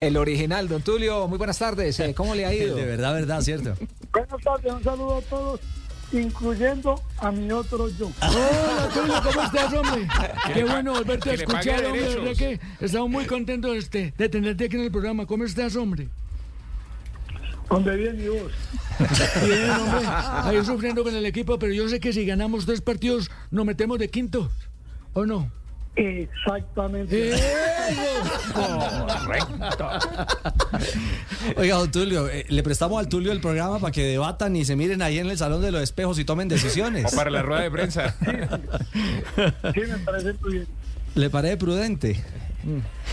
El original, don Tulio, muy buenas tardes. Eh, ¿Cómo le ha ido? De verdad, verdad, cierto. Buenas tardes, un saludo a todos, incluyendo a mi otro yo. Hola, Tulio, ¿cómo estás, hombre? Qué bueno volverte a escuchar, hombre. De verdad que estamos muy contentos este, de tenerte aquí en el programa. ¿Cómo estás, hombre? Donde viene mi voz. Bien, hombre. Ahí sufriendo con el equipo, pero yo sé que si ganamos tres partidos, nos metemos de quinto. ¿O no? Exactamente. Oiga, don Tulio, eh, le prestamos al Tulio el programa para que debatan y se miren ahí en el salón de los espejos y tomen decisiones. O para la rueda de prensa. Sí, me parece bien. ¿Le parece prudente?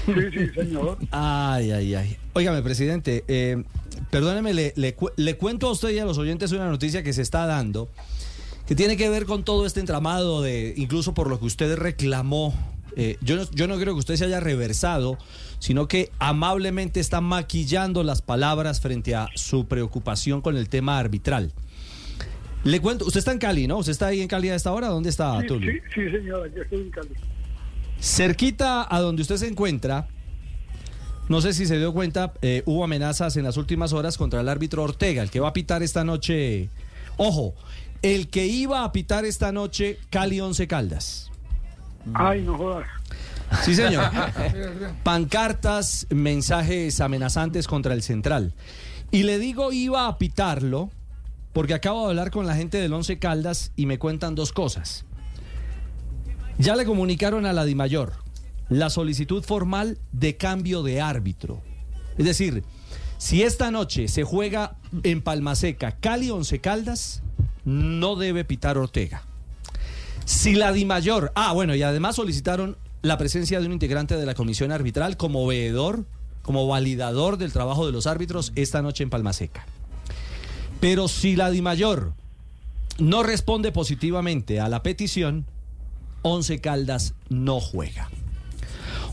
Sí, sí, señor. Ay, ay, ay. Óigame, presidente, eh, perdóneme, le, le le cuento a usted y a los oyentes una noticia que se está dando, que tiene que ver con todo este entramado de, incluso por lo que usted reclamó. Eh, yo, no, yo no creo que usted se haya reversado, sino que amablemente está maquillando las palabras frente a su preocupación con el tema arbitral. Le cuento, usted está en Cali, ¿no? ¿Usted está ahí en Cali a esta hora? ¿Dónde está, Sí, Tulio? sí, sí, señor, aquí estoy en Cali. Cerquita a donde usted se encuentra, no sé si se dio cuenta, eh, hubo amenazas en las últimas horas contra el árbitro Ortega, el que va a pitar esta noche. Ojo, el que iba a pitar esta noche Cali 11 Caldas. Ay, no jodas. Sí, señor. Pancartas, mensajes amenazantes contra el central. Y le digo iba a pitarlo porque acabo de hablar con la gente del Once Caldas y me cuentan dos cosas. Ya le comunicaron a la DIMAYOR la solicitud formal de cambio de árbitro. Es decir, si esta noche se juega en Palmaseca Cali Once Caldas, no debe pitar Ortega. Si la DIMAYOR. Ah, bueno, y además solicitaron la presencia de un integrante de la comisión arbitral como veedor, como validador del trabajo de los árbitros esta noche en Palmaseca. Pero si la DIMAYOR no responde positivamente a la petición, Once Caldas no juega.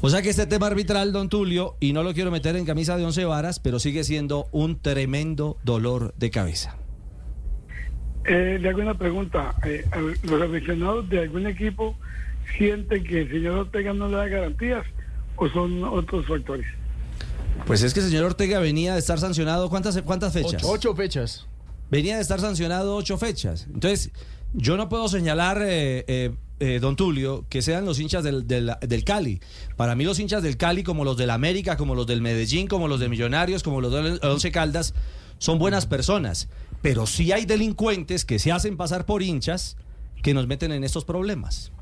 O sea que este tema arbitral, don Tulio, y no lo quiero meter en camisa de once varas, pero sigue siendo un tremendo dolor de cabeza. Eh, le hago una pregunta. Eh, a- ¿Los aficionados de algún equipo sienten que el señor Ortega no le da garantías o son otros factores? Pues es que el señor Ortega venía de estar sancionado, ¿cuántas, cuántas fechas? Ocho fechas. venía de estar sancionado ocho fechas. Entonces, yo no puedo señalar, eh, eh, eh, don Tulio, que sean los hinchas del, del- del Cali. Para mí los hinchas del Cali, como los del América, como los del Medellín, como los de Millonarios, como los del Once Caldas, son buenas personas. Pero sí hay delincuentes que se hacen pasar por hinchas que nos meten en estos problemas.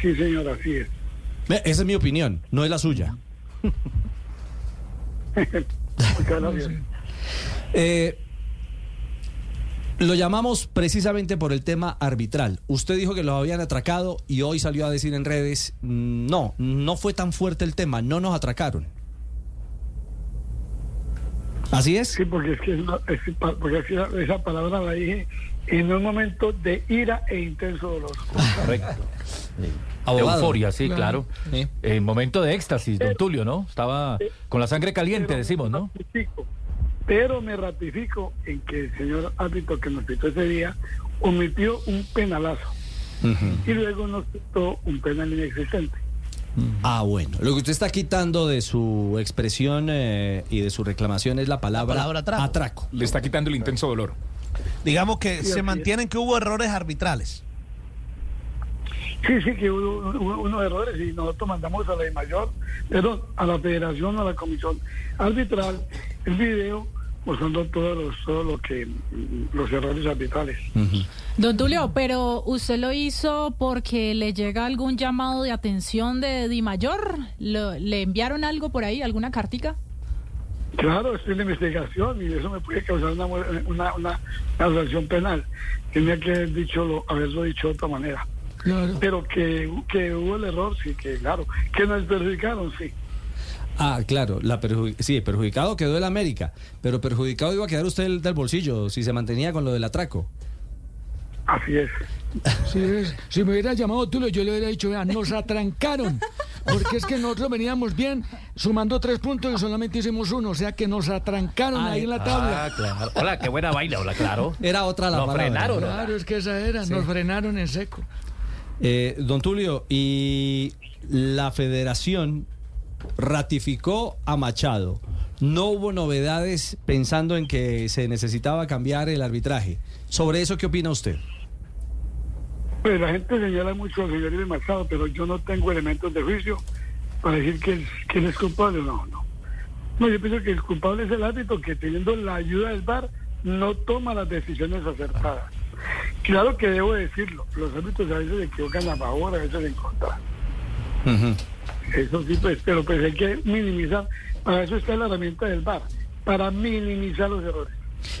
Sí, señor, así es. Esa es mi opinión, no es la suya. Eh, lo llamamos precisamente por el tema arbitral. Usted dijo que lo habían atracado y hoy salió a decir en redes, mm, no, no fue tan fuerte el tema, no nos atracaron. ¿Así es? Sí, porque es que, es que porque es que esa, esa palabra la dije en un momento de ira e intenso dolor. Correcto. Abogado. Euforia, sí, claro. Sí. En momento de éxtasis, don Tulio, ¿no? Estaba con la sangre caliente, Pero decimos, ¿no? ratifico, pero me ratifico en que el señor árbitro que nos pitó ese día omitió un penalazo y luego nos pitó un penal inexistente. Ah, bueno. Lo que usted está quitando de su expresión eh, y de su reclamación es la palabra, palabra atraco. atraco. Le está quitando el intenso dolor. Digamos que Sí, se es. mantienen que hubo errores arbitrales. Sí, sí, que hubo, hubo unos errores y nosotros mandamos a la de mayor, perdón, a la federación, a la comisión arbitral, el video mostrando todos los, todo lo que, mm, los errores arbitrales. Don Tulio, pero usted lo hizo porque le llega algún llamado de atención de Di Mayor. ¿Lo- ¿Le enviaron algo por ahí, alguna cartica? Claro, estoy en la investigación y eso me puede causar una, una, una sanción penal. Tenía que haber dicho lo- haberlo dicho de otra manera. Claro. Pero que, que hubo el error, sí, que claro. Que nos perjudicaron, sí. Ah, claro, la perju- sí, perjudicado quedó el América, pero perjudicado iba a quedar usted el del bolsillo si se mantenía con lo del atraco. Así es. Si, es- si me hubiera llamado Tulio, yo le hubiera dicho, vea, nos atrancaron. Porque es que nosotros veníamos bien, sumando tres puntos y solamente hicimos uno. O sea que nos atrancaron ahí en la tabla. Ah, claro. Hola, qué buena vaina, hola, claro. Era otra la Lo palabra. frenaron. Claro, es que esa era, nos frenaron en seco. Eh, don Tulio, y la federación ratificó a Machado. No hubo novedades pensando en que se necesitaba cambiar el arbitraje. Sobre eso, ¿qué opina usted? Pues la gente señala mucho al señor Iber Machado, pero yo no tengo elementos de juicio para decir que, es- culpable. No, no. No, yo pienso que el culpable es el árbitro que teniendo la ayuda del VAR no toma las decisiones acertadas. Claro que debo decirlo, los árbitros a veces se equivocan a favor, a veces en contra. Eso sí, pues, pero pues hay que minimizar. Para eso está la herramienta del VAR, para minimizar los errores.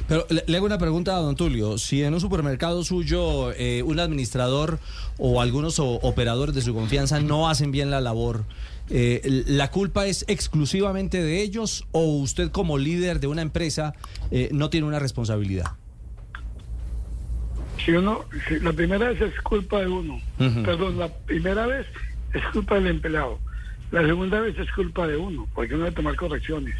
Pero le, hago una pregunta a don Tulio. Si en un supermercado suyo eh, un administrador o algunos o- operadores de su confianza no hacen bien la labor, eh, ¿la culpa es exclusivamente de ellos o usted como líder de una empresa eh, no tiene una responsabilidad? Si uno, si la primera vez es culpa de uno, perdón, la primera vez es culpa del empleado, la segunda vez es culpa de uno, porque uno debe tomar correcciones.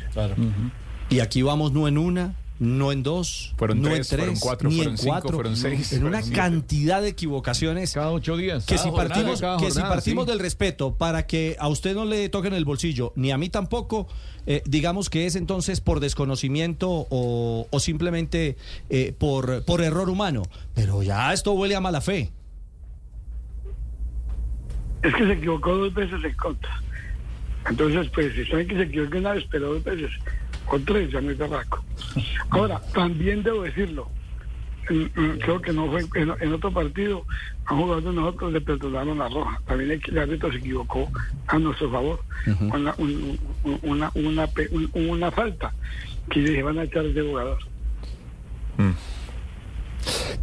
Y aquí vamos no en una, no en dos, Fueron no tres, en tres, fueron cuatro, ni fueron en cinco, cuatro, fueron seis, en fueron una siete. cantidad de equivocaciones. Cada ocho días. Que Cada si jornada, partimos, cada que si partimos sí. del respeto para que a usted no le toquen el bolsillo, ni a mí tampoco, eh, digamos que es entonces por desconocimiento o, o simplemente eh, por, por error humano. Pero ya esto huele a mala fe. Es que se equivocó dos veces en contra. Entonces, pues, si saben que se equivocó una vez, pero dos veces, o tres, ya muy berraco. Ahora, también debo decirlo, en- en- creo que no fue en, en otro partido, a un jugador de nosotros le perdonaron la roja. También el, el árbitro se equivocó a nuestro favor. una, un- un- una, una, pe- un- una falta que le van a echar ese jugador.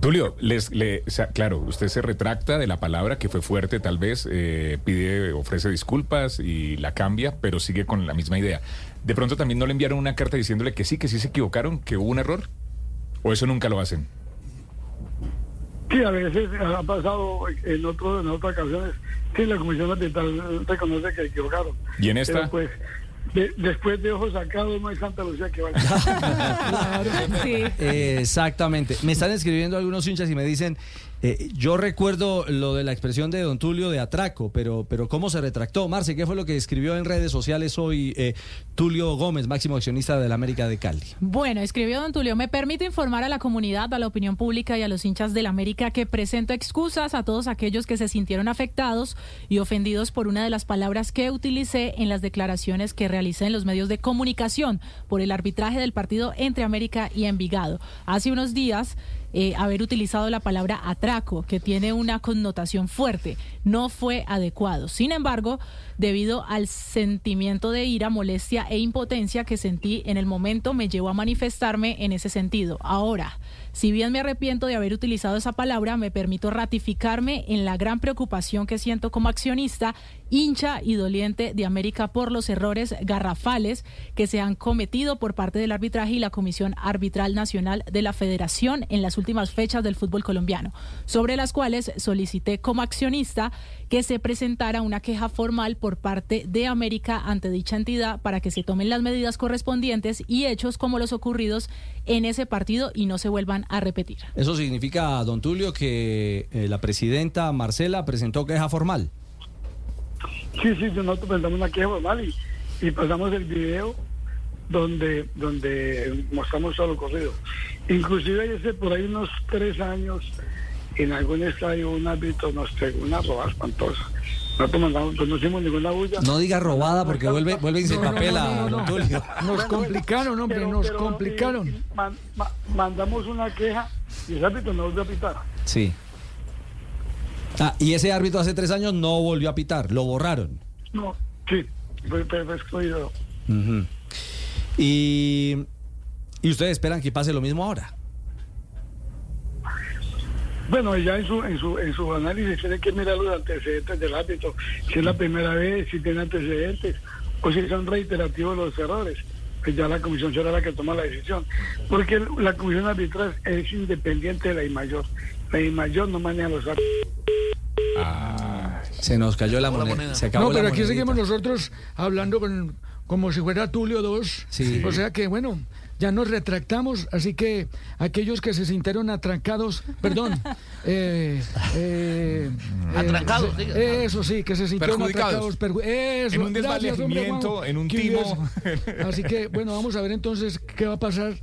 Tulio, les, le, o sea, claro, usted se retracta de la palabra que fue fuerte, tal vez, eh, pide, ofrece disculpas y la cambia, pero sigue con la misma idea. De pronto también no le enviaron una carta diciéndole que sí, que sí se equivocaron, que hubo un error, o eso nunca lo hacen. Sí, a veces ha pasado en, otro, en otras ocasiones. Sí, la comisión arbitral reconoce que se equivocaron. ¿Y en esta? Pero pues, de- después de ojos sacados no hay Santa Lucía que vaya. Sí. Eh, Exactamente. Me están escribiendo algunos hinchas y me dicen, eh, yo recuerdo lo de la expresión de don Tulio de atraco, pero, pero ¿cómo se retractó? Marce, ¿qué fue lo que escribió en redes sociales hoy eh, Tulio Gómez, máximo accionista de la América de Cali? Bueno, escribió don Tulio, me permite informar a la comunidad, a la opinión pública y a los hinchas del América que presento excusas a todos aquellos que se sintieron afectados y ofendidos por una de las palabras que utilicé en las declaraciones que realicé en los medios de comunicación por el arbitraje del partido entre América y Envigado. Hace unos días eh, haber utilizado la palabra atraco, que tiene una connotación fuerte, no fue adecuado. Sin embargo, debido al sentimiento de ira, molestia e impotencia que sentí en el momento, me llevó a manifestarme en ese sentido. Ahora, si bien me arrepiento de haber utilizado esa palabra, me permito ratificarme en la gran preocupación que siento como accionista, hincha y doliente de América por los errores garrafales que se han cometido por parte del arbitraje y la Comisión Arbitral Nacional de la Federación en las últimas fechas del fútbol colombiano, sobre las cuales solicité como accionista que se presentara una queja formal por parte de América ante dicha entidad para que se tomen las medidas correspondientes y hechos como los ocurridos en ese partido y no se vuelvan a repetir. Eso significa, don Tulio, que eh, la presidenta Marcela presentó queja formal. Sí, sí, nosotros presentamos una queja formal y, y pasamos el video donde donde mostramos todo lo corrido. Inclusive hace por ahí unos tres años en algún estadio un árbitro nos pegó una roba espantosa. Pues no hicimos ninguna bulla. No diga robada porque vuelve, vuelve y se papela, no, no, no. don Tulio. Nos complicaron, hombre, Pero- nos pero, complicaron. eh, man- ma- mandamos una queja y el árbitro no volvió a pitar. Sí. Ah, y ese árbitro hace tres años no volvió a pitar, lo borraron. No, sí, fue, fue- fue excluido. Ujú. Y, y ustedes esperan que pase lo mismo ahora. Bueno, ya en su, en su, en su análisis tiene que mirar los antecedentes del árbitro, si es la primera vez, si tiene antecedentes, o si son reiterativos los errores. Pues ya la comisión será la que toma la decisión. Porque la comisión arbitral es independiente de la IMAYOR. La IMAYOR no maneja los árbitros. Se nos cayó la moneda. Se acabó No, pero la aquí monedita. seguimos nosotros hablando con, como si fuera Tulio 2. Sí. O sea que, bueno, ya nos retractamos, así que aquellos que se sintieron atrancados, perdón, eh, eh, eh, Atrancados, diga. eso sí, que se sintieron atrancados, perju- eso, En un Juanjo, en un timo. Así que, bueno, vamos a ver entonces qué va a pasar,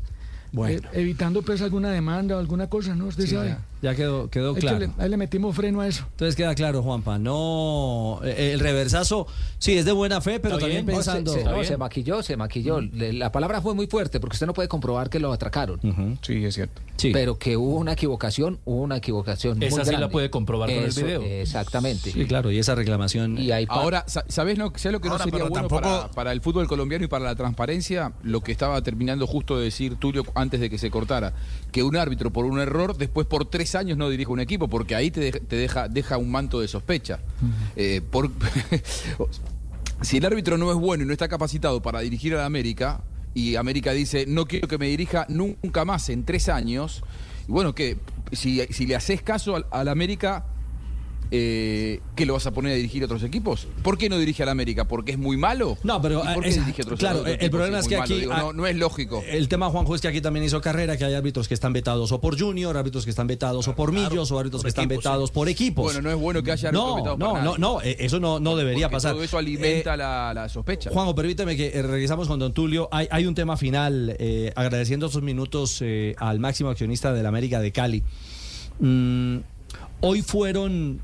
Bueno. eh, evitando pues alguna demanda o alguna cosa, ¿no? Usted sabe. Ya quedó, quedó Ahí, claro. le, ahí le metimos freno a eso. Entonces queda claro, Juanpa. No, eh, el reversazo, sí, es de buena fe, pero también bien, no, se- pensando. se, no, se maquilló, se maquilló. La palabra fue muy fuerte porque usted no puede comprobar que lo atracaron. Sí, es cierto. sí. Pero que hubo una equivocación, hubo una equivocación. Esa muy sí la puede comprobar con el video. Exactamente. Sí, claro, y esa reclamación. Y Ahora, sa- ¿sabés lo, ¿sabés lo que Ahora, no sería bueno tampoco- para, para el fútbol colombiano y para la transparencia? Lo que estaba terminando justo de decir Tulio antes de que se cortara. Que un árbitro por un error, después por tres años no dirige un equipo, porque ahí te, deja- te deja, deja un manto de sospecha. Eh, por, si el árbitro no es bueno y no está capacitado para dirigir a la América, y América dice, no quiero que me dirija nunca más en tres años, y bueno, que si, si le haces caso al, al América, eh, ¿qué lo vas a poner a dirigir a otros equipos? ¿Por qué no dirige al América? ¿Porque es muy malo? No, pero, ¿Y por qué esa- dirige a otros claro, otros el problema es que aquí- Digo, no, no es lógico. El tema, Juanjo, es que aquí también hizo carrera, que hay árbitros que están vetados o por Junior, árbitros que están vetados o por Millos, o árbitros que están vetados por equipos. Bueno, no es bueno que haya árbitros No, vetados no, no, no, eh, eso no, no debería Porque pasar. Todo eso alimenta Eh, la, la sospecha. Juanjo, permíteme que eh, regresamos con Don Tulio. Hay, hay un tema final, eh, agradeciendo estos minutos al máximo accionista de la América de Cali. Mm, hoy fueron,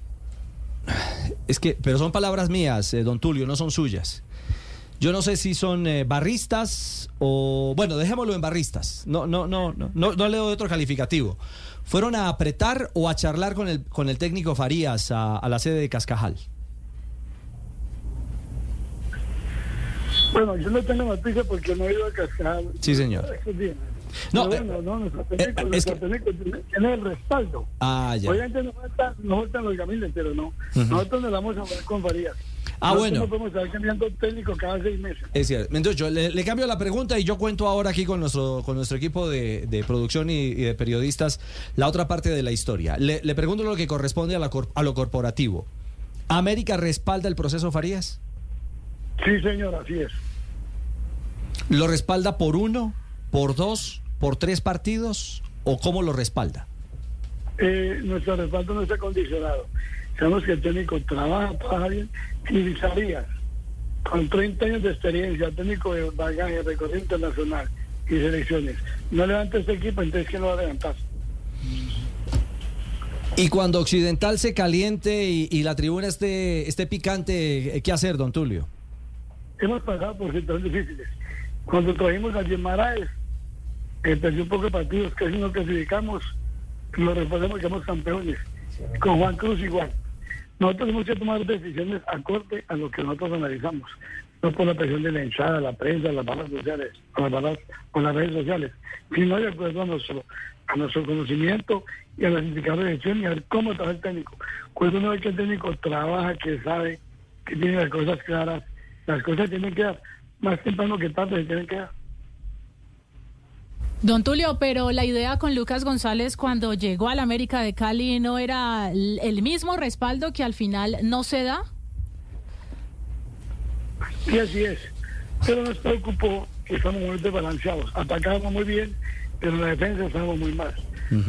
es que, pero son palabras mías, eh, Don Tulio, no son suyas. Yo no sé si son eh, barristas o, bueno, dejémoslo en barristas. No, no, no, no, no, no le doy otro calificativo. Fueron a apretar o a charlar con el, con el técnico Farías a, a la sede de Cascajal. Bueno, yo no tengo noticia porque no he ido a Cascajal. Sí, señor. estos días. No, eh, bueno, no, nuestro eh, técnico, es nuestro que- técnico tiene, el respaldo. Ah, ya. Obviamente nos faltan, nos faltan los gamiles, pero no. Nosotros nos vamos a hablar con Farías. Ah, Nosotros bueno. No podemos estar cambiando técnico cada seis meses. Es cierto. Entonces yo le, le cambio la pregunta y yo cuento ahora aquí con nuestro, con nuestro equipo de, de producción y, y de periodistas la otra parte de la historia. Le, le pregunto lo que corresponde a, la cor- a lo corporativo. ¿América respalda el proceso Farías? Sí, señor, así es. ¿Lo respalda por uno, por dos, por tres partidos o cómo lo respalda? Eh, nuestro respaldo no está condicionado. Sabemos que el técnico trabaja, trabaja bien. Y Farías, con 30 años de experiencia, técnico de bagaje, recorrido internacional y selecciones, no levanta este equipo, entonces ¿quién lo va a levantar? Y cuando Occidental se caliente y, y la tribuna esté, esté picante, ¿qué hacer, don Tulio? Hemos pasado por situaciones difíciles. Cuando trajimos a Guimaraes, eh, perdió un poco de partidos, casi no clasificamos, lo reforzamos, quedamos campeones. Con Juan Cruz igual. Nosotros hemos que tomar decisiones acorde a lo que nosotros analizamos, no por la presión de la hinchada, la prensa, las barras sociales, o las barras, o las redes sociales, sino de acuerdo a nuestro, a nuestro conocimiento y a las indicadores de decisión y a ver cómo trabaja el técnico. Cuando uno ve que el técnico trabaja, que sabe, que tiene las cosas claras, las cosas tienen que dar, más temprano que tarde se tienen que dar. Don Tulio, pero la idea con Lucas González cuando llegó al América de Cali no era el mismo respaldo que al final no se da. Y así es. Pero nos preocupó que estamos muy desbalanceados. Atacábamos muy bien, pero en la defensa estábamos muy mal.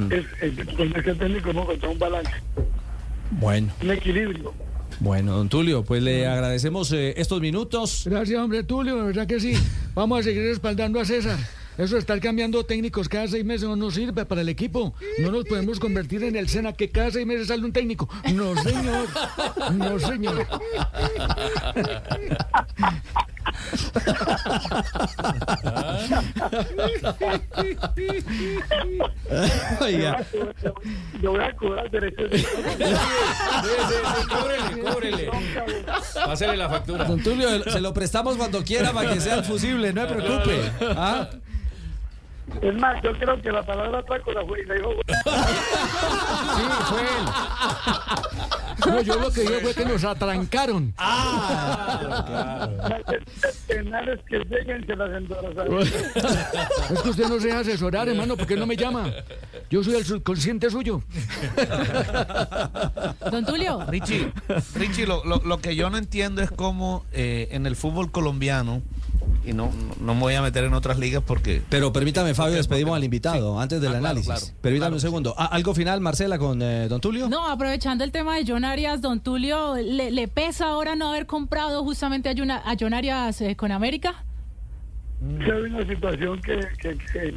es, es- con este técnico hemos encontrado un balance, Bueno. un equilibrio. Bueno, don Tulio, pues le agradecemos eh, estos minutos. Gracias, hombre, Tulio, de verdad que sí. Vamos a seguir respaldando a César. Eso de estar cambiando técnicos cada seis meses no nos sirve para el equipo. No nos podemos convertir en el Sena que cada seis meses sale un técnico. No, señor. No, señor. Oiga, Yo voy a cobrar derechos de Cúbrele, cúbrele. Pásele la factura. don Tulio, se lo prestamos cuando quiera para que sea el fusible, no se preocupe. ¿Ah? Es más, yo creo que la palabra atraco la fue y la dijo. Sí, fue él. No, yo lo que dije fue que nos atrancaron. penales que lleguen se las endorsan. Es que usted no se deja asesorar, hermano, ¿por qué no me llama? Yo soy el subconsciente suyo. Don Tulio, Richie, Richie lo, lo- lo que yo no entiendo es cómo eh, en el fútbol colombiano y no, no, no me voy a meter en otras ligas porque... Pero permítame, Fabio, Porque- despedimos porque- al invitado sí. antes del Ah, análisis. claro. permítame Claro un segundo. Ah, ¿Algo final, Marcela, con eh, don Tulio? No, aprovechando el tema de John Arias, don Tulio, ¿le, le pesa ahora no haber comprado justamente a, Juna- a John Arias eh, con América? Sí, hay una situación que, que, que,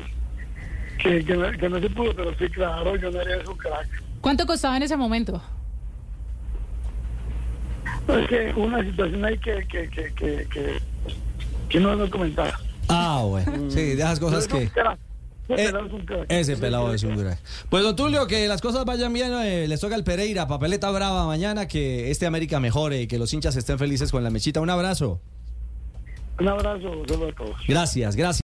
que, que no, que no se pudo, pero sí, claro, yo no haría su crack. ¿Cuánto costaba en ese momento? Es que una situación ahí que, que, que, que, que, que no nos comentaba. Ah, bueno. Sí, de esas cosas que... Eh, pelado es un crack. Ese pelado es un crack. Pues don Tulio, que las cosas vayan bien, eh, les toca el Pereira, papeleta brava mañana, que este América mejore y que los hinchas estén felices con la mechita. Un abrazo. Un abrazo, saludos a todos. Gracias, gracias.